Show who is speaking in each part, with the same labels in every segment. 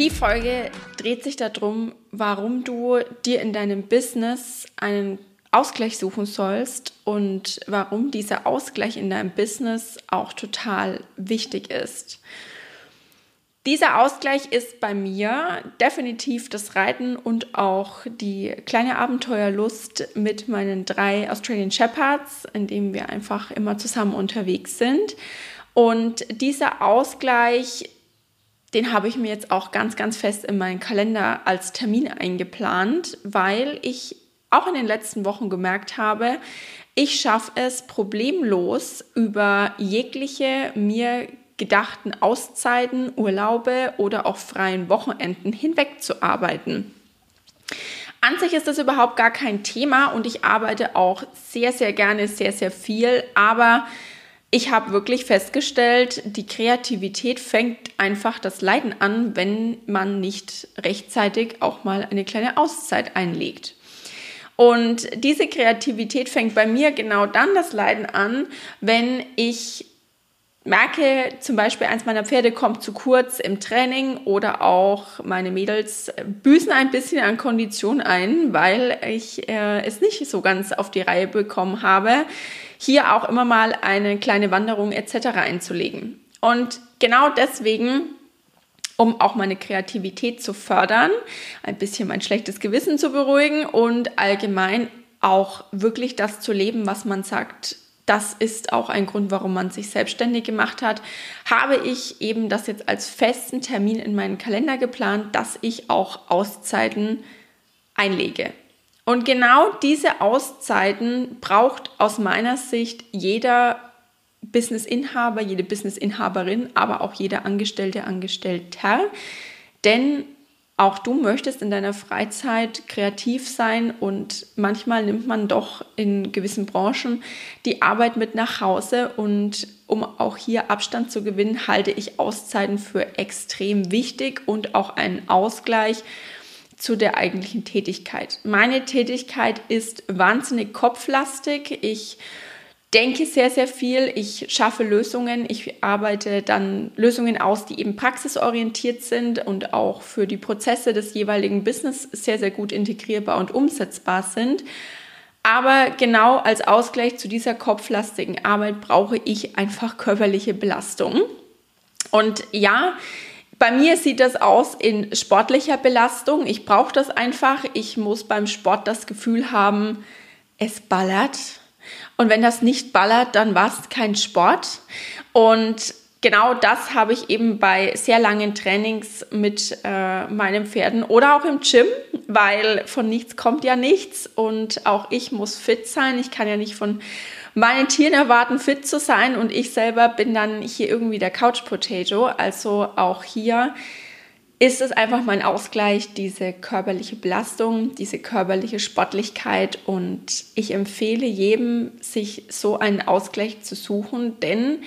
Speaker 1: Die Folge dreht sich darum, warum du dir in deinem Business einen Ausgleich suchen sollst und warum dieser Ausgleich in deinem Business auch total wichtig ist. Dieser Ausgleich ist bei mir definitiv das Reiten und auch die kleine Abenteuerlust mit meinen drei Australian Shepherds, in dem wir einfach immer zusammen unterwegs sind. Und dieser Ausgleich, den habe ich mir jetzt auch ganz, ganz fest in meinen Kalender als Termin eingeplant, weil ich auch in den letzten Wochen gemerkt habe, ich schaffe es problemlos über jegliche mir gedachten Auszeiten, Urlaube oder auch freien Wochenenden hinweg zu arbeiten. An sich ist das überhaupt gar kein Thema und ich arbeite auch sehr, sehr gerne, sehr, sehr viel, aber ich habe wirklich festgestellt, die Kreativität fängt einfach das Leiden an, wenn man nicht rechtzeitig auch mal eine kleine Auszeit einlegt. Und diese Kreativität fängt bei mir genau dann das Leiden an, wenn ich merke zum Beispiel, eins meiner Pferde kommt zu kurz im Training oder auch meine Mädels büßen ein bisschen an Kondition ein, weil ich äh, es nicht so ganz auf die Reihe bekommen habe, hier auch immer mal eine kleine Wanderung etc. einzulegen. Und genau deswegen um auch meine Kreativität zu fördern, ein bisschen mein schlechtes Gewissen zu beruhigen und allgemein auch wirklich das zu leben, was man sagt, das ist auch ein Grund, warum man sich selbstständig gemacht hat, habe ich eben das jetzt als festen Termin in meinen Kalender geplant, dass ich auch Auszeiten einlege. Und genau diese Auszeiten braucht aus meiner Sicht jeder Businessinhaber, jede Businessinhaberin, aber auch jeder Angestellte, Angestellter. Denn auch du möchtest in deiner Freizeit kreativ sein und manchmal nimmt man doch in gewissen Branchen die Arbeit mit nach Hause und um auch hier Abstand zu gewinnen, halte ich Auszeiten für extrem wichtig und auch einen Ausgleich zu der eigentlichen Tätigkeit. Meine Tätigkeit ist wahnsinnig kopflastig. Ich denke sehr, sehr viel. Ich schaffe Lösungen. Ich arbeite dann Lösungen aus, die eben praxisorientiert sind und auch für die Prozesse des jeweiligen Business sehr, sehr gut integrierbar und umsetzbar sind. Aber genau als Ausgleich zu dieser kopflastigen Arbeit brauche ich einfach körperliche Belastung. Und ja, bei mir sieht das aus in sportlicher Belastung. Ich brauche das einfach. Ich muss beim Sport das Gefühl haben, es ballert und wenn das nicht ballert, dann war es kein Sport. Und genau das habe ich eben bei sehr langen Trainings mit äh, meinen Pferden oder auch im Gym, weil von nichts kommt ja nichts und auch ich muss fit sein. Ich kann ja nicht von meinen Tieren erwarten, fit zu sein und ich selber bin dann hier irgendwie der Couch Potato. Also auch hier ist es einfach mein Ausgleich, diese körperliche Belastung, diese körperliche Sportlichkeit. Und ich empfehle jedem, sich so einen Ausgleich zu suchen, denn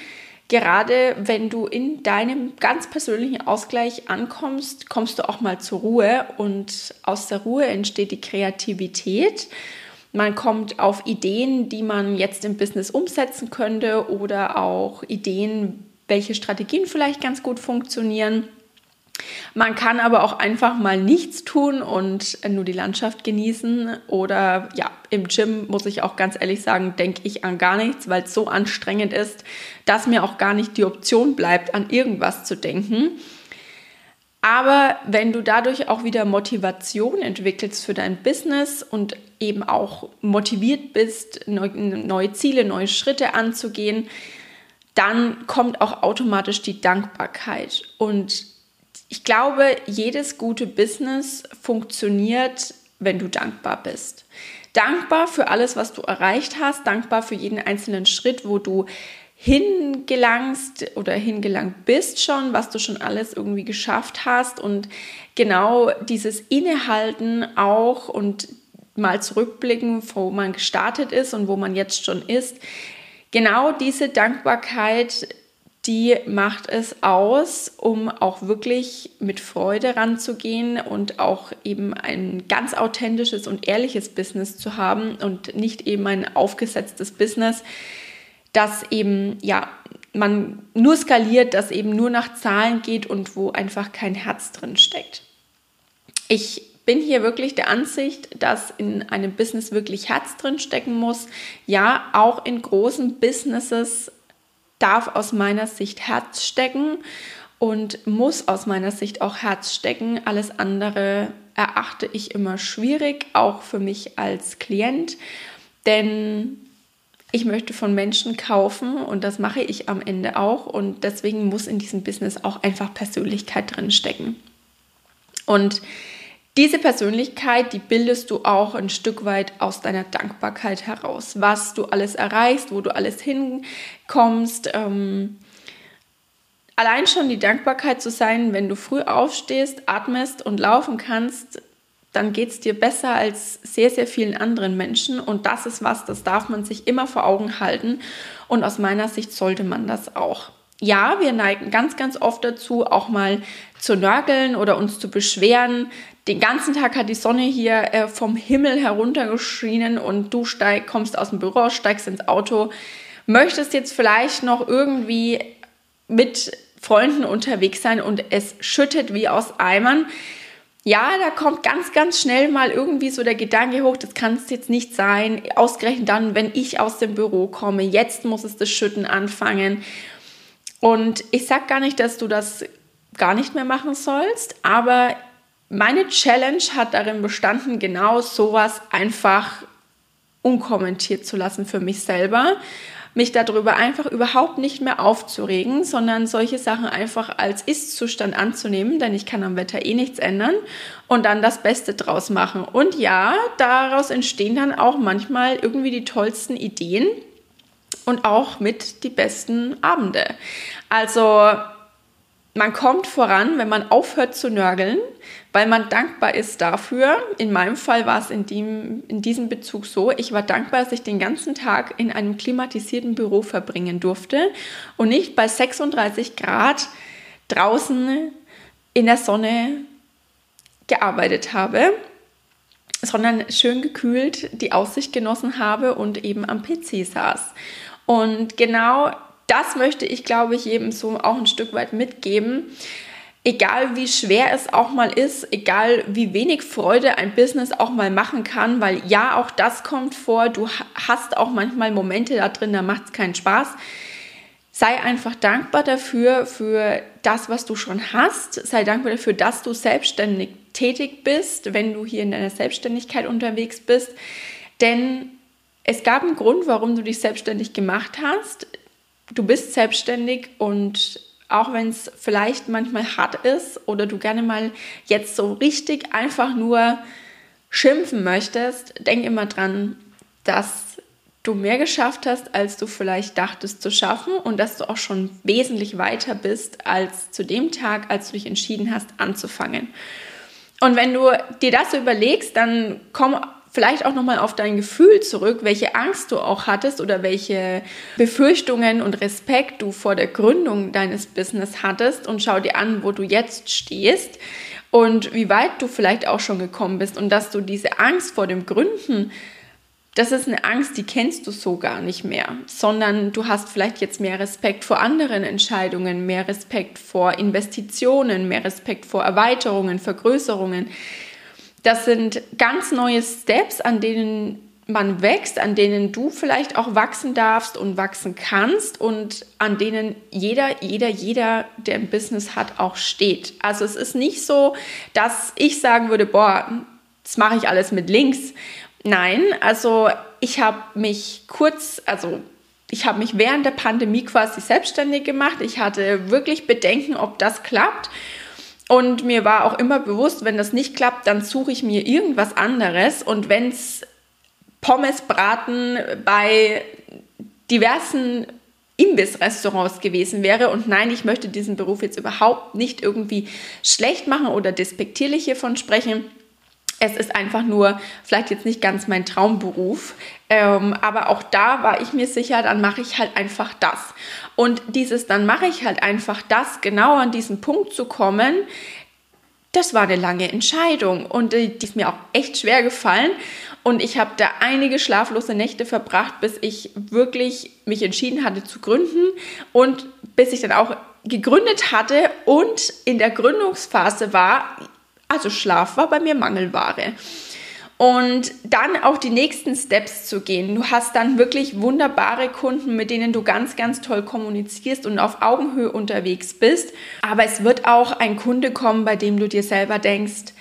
Speaker 1: gerade wenn du in deinem ganz persönlichen Ausgleich ankommst, kommst du auch mal zur Ruhe und aus der Ruhe entsteht die Kreativität. Man kommt auf Ideen, die man jetzt im Business umsetzen könnte oder auch Ideen, welche Strategien vielleicht ganz gut funktionieren. Man kann aber auch einfach mal nichts tun und nur die Landschaft genießen. Oder ja, im Gym muss ich auch ganz ehrlich sagen, denke ich an gar nichts, weil es so anstrengend ist, dass mir auch gar nicht die Option bleibt, an irgendwas zu denken. Aber wenn du dadurch auch wieder Motivation entwickelst für dein Business und eben auch motiviert bist, neue Ziele, neue Schritte anzugehen, dann kommt auch automatisch die Dankbarkeit. Und ich glaube, jedes gute Business funktioniert, wenn du dankbar bist. Dankbar für alles, was du erreicht hast, dankbar für jeden einzelnen Schritt, wo du hingelangst oder hingelangt bist schon, was du schon alles irgendwie geschafft hast und genau dieses Innehalten auch und mal zurückblicken, wo man gestartet ist und wo man jetzt schon ist. Genau diese Dankbarkeit die macht es aus, um auch wirklich mit Freude ranzugehen und auch eben ein ganz authentisches und ehrliches Business zu haben und nicht eben ein aufgesetztes Business, das eben ja man nur skaliert, das eben nur nach Zahlen geht und wo einfach kein Herz drin steckt. Ich bin hier wirklich der Ansicht, dass in einem Business wirklich Herz drin stecken muss. Ja, auch in großen Businesses darf aus meiner Sicht Herz stecken und muss aus meiner Sicht auch Herz stecken. Alles andere erachte ich immer schwierig, auch für mich als Klient, denn ich möchte von Menschen kaufen und das mache ich am Ende auch und deswegen muss in diesem Business auch einfach Persönlichkeit drin stecken. Und diese Persönlichkeit, die bildest du auch ein Stück weit aus deiner Dankbarkeit heraus, was du alles erreichst, wo du alles hinkommst. Ähm, allein schon die Dankbarkeit zu sein, wenn du früh aufstehst, atmest und laufen kannst, dann geht es dir besser als sehr, sehr vielen anderen Menschen. Und das ist was, das darf man sich immer vor Augen halten. Und aus meiner Sicht sollte man das auch ja, wir neigen ganz, ganz oft dazu, auch mal zu nörgeln oder uns zu beschweren. Den ganzen Tag hat die Sonne hier äh, vom Himmel heruntergeschienen und du steig, kommst aus dem Büro, steigst ins Auto, möchtest jetzt vielleicht noch irgendwie mit Freunden unterwegs sein und es schüttet wie aus Eimern. Ja, da kommt ganz, ganz schnell mal irgendwie so der Gedanke hoch, das kann es jetzt nicht sein. Ausgerechnet dann, wenn ich aus dem Büro komme, jetzt muss es das Schütten anfangen. Und ich sage gar nicht, dass du das gar nicht mehr machen sollst, aber meine Challenge hat darin bestanden, genau sowas einfach unkommentiert zu lassen für mich selber, mich darüber einfach überhaupt nicht mehr aufzuregen, sondern solche Sachen einfach als Ist-Zustand anzunehmen, denn ich kann am Wetter eh nichts ändern und dann das Beste draus machen. Und ja, daraus entstehen dann auch manchmal irgendwie die tollsten Ideen und auch mit die besten Abende. Also man kommt voran, wenn man aufhört zu nörgeln, weil man dankbar ist dafür. In meinem Fall war es in, dem, in diesem Bezug so, ich war dankbar, dass ich den ganzen Tag in einem klimatisierten Büro verbringen durfte und nicht bei 36 Grad draußen in der Sonne gearbeitet habe, sondern schön gekühlt die Aussicht genossen habe und eben am PC saß. Und genau das möchte ich, glaube ich, jedem so auch ein Stück weit mitgeben. Egal wie schwer es auch mal ist, egal wie wenig Freude ein Business auch mal machen kann, weil ja, auch das kommt vor, du hast auch manchmal Momente da drin, da macht es keinen Spaß. Sei einfach dankbar dafür, für das, was du schon hast. Sei dankbar dafür, dass du selbstständig tätig bist, wenn du hier in deiner Selbstständigkeit unterwegs bist. Denn es gab einen Grund, warum du dich selbstständig gemacht hast. Du bist selbstständig und auch wenn es vielleicht manchmal hart ist oder du gerne mal jetzt so richtig einfach nur schimpfen möchtest, denk immer dran, dass du mehr geschafft hast, als du vielleicht dachtest zu schaffen und dass du auch schon wesentlich weiter bist als zu dem Tag, als du dich entschieden hast anzufangen. Und wenn du dir das so überlegst, dann komm vielleicht auch nochmal auf dein Gefühl zurück, welche Angst du auch hattest oder welche Befürchtungen und Respekt du vor der Gründung deines Business hattest und schau dir an, wo du jetzt stehst und wie weit du vielleicht auch schon gekommen bist und dass du diese Angst vor dem Gründen das ist eine Angst, die kennst du so gar nicht mehr, sondern du hast vielleicht jetzt mehr Respekt vor anderen Entscheidungen, mehr Respekt vor Investitionen, mehr Respekt vor Erweiterungen, Vergrößerungen. Das sind ganz neue Steps, an denen man wächst, an denen du vielleicht auch wachsen darfst und wachsen kannst und an denen jeder, jeder, jeder, der ein Business hat, auch steht. Also es ist nicht so, dass ich sagen würde, boah, das mache ich alles mit links. Nein, also ich habe mich kurz, also ich habe mich während der Pandemie quasi selbstständig gemacht. Ich hatte wirklich Bedenken, ob das klappt. Und mir war auch immer bewusst, wenn das nicht klappt, dann suche ich mir irgendwas anderes. Und wenn es Pommesbraten bei diversen Imbissrestaurants gewesen wäre. Und nein, ich möchte diesen Beruf jetzt überhaupt nicht irgendwie schlecht machen oder despektierlich hiervon sprechen. Es ist einfach nur vielleicht jetzt nicht ganz mein Traumberuf. Ähm, aber auch da war ich mir sicher, dann mache ich halt einfach das. Und dieses, dann mache ich halt einfach das, genau an diesen Punkt zu kommen, das war eine lange Entscheidung und die ist mir auch echt schwer gefallen. Und ich habe da einige schlaflose Nächte verbracht, bis ich wirklich mich entschieden hatte zu gründen und bis ich dann auch gegründet hatte und in der Gründungsphase war, also Schlaf war bei mir Mangelware und dann auch die nächsten Steps zu gehen. Du hast dann wirklich wunderbare Kunden, mit denen du ganz, ganz toll kommunizierst und auf Augenhöhe unterwegs bist. Aber es wird auch ein Kunde kommen, bei dem du dir selber denkst,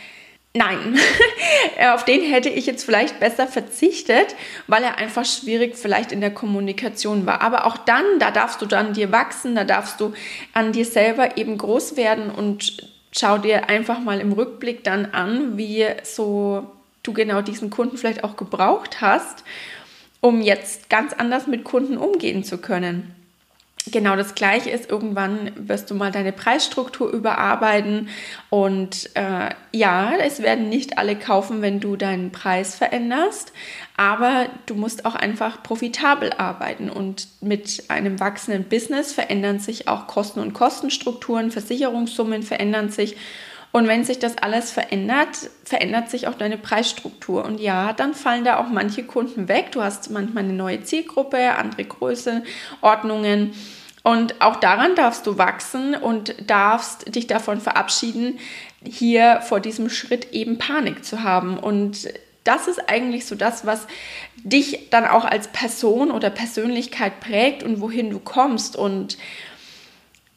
Speaker 1: Nein, auf den hätte ich jetzt vielleicht besser verzichtet, weil er einfach schwierig vielleicht in der Kommunikation war. Aber auch dann, da darfst du dann dir wachsen, da darfst du an dir selber eben groß werden und schau dir einfach mal im Rückblick dann an, wie so du genau diesen Kunden vielleicht auch gebraucht hast, um jetzt ganz anders mit Kunden umgehen zu können. Genau das Gleiche ist, irgendwann wirst du mal deine Preisstruktur überarbeiten und äh, ja, es werden nicht alle kaufen, wenn du deinen Preis veränderst, aber du musst auch einfach profitabel arbeiten und mit einem wachsenden Business verändern sich auch Kosten und Kostenstrukturen, Versicherungssummen verändern sich und wenn sich das alles verändert, verändert sich auch deine Preisstruktur. Und ja, dann fallen da auch manche Kunden weg. Du hast manchmal eine neue Zielgruppe, andere Größenordnungen. Und auch daran darfst du wachsen und darfst dich davon verabschieden, hier vor diesem Schritt eben Panik zu haben. Und das ist eigentlich so das, was dich dann auch als Person oder Persönlichkeit prägt und wohin du kommst. Und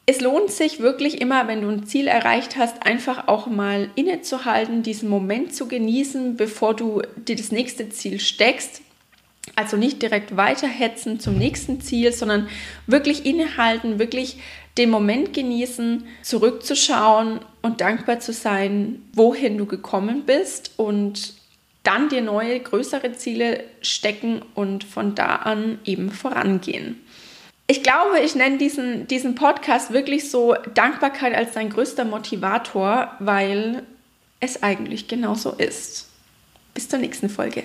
Speaker 1: es lohnt sich wirklich immer, wenn du ein Ziel erreicht hast, einfach auch mal innezuhalten, diesen Moment zu genießen, bevor du dir das nächste Ziel steckst. Also nicht direkt weiterhetzen zum nächsten Ziel, sondern wirklich innehalten, wirklich den Moment genießen, zurückzuschauen und dankbar zu sein, wohin du gekommen bist und dann dir neue, größere Ziele stecken und von da an eben vorangehen ich glaube, ich nenne diesen, diesen Podcast wirklich so Dankbarkeit als dein größter Motivator, weil es eigentlich genauso ist. Bis zur nächsten Folge.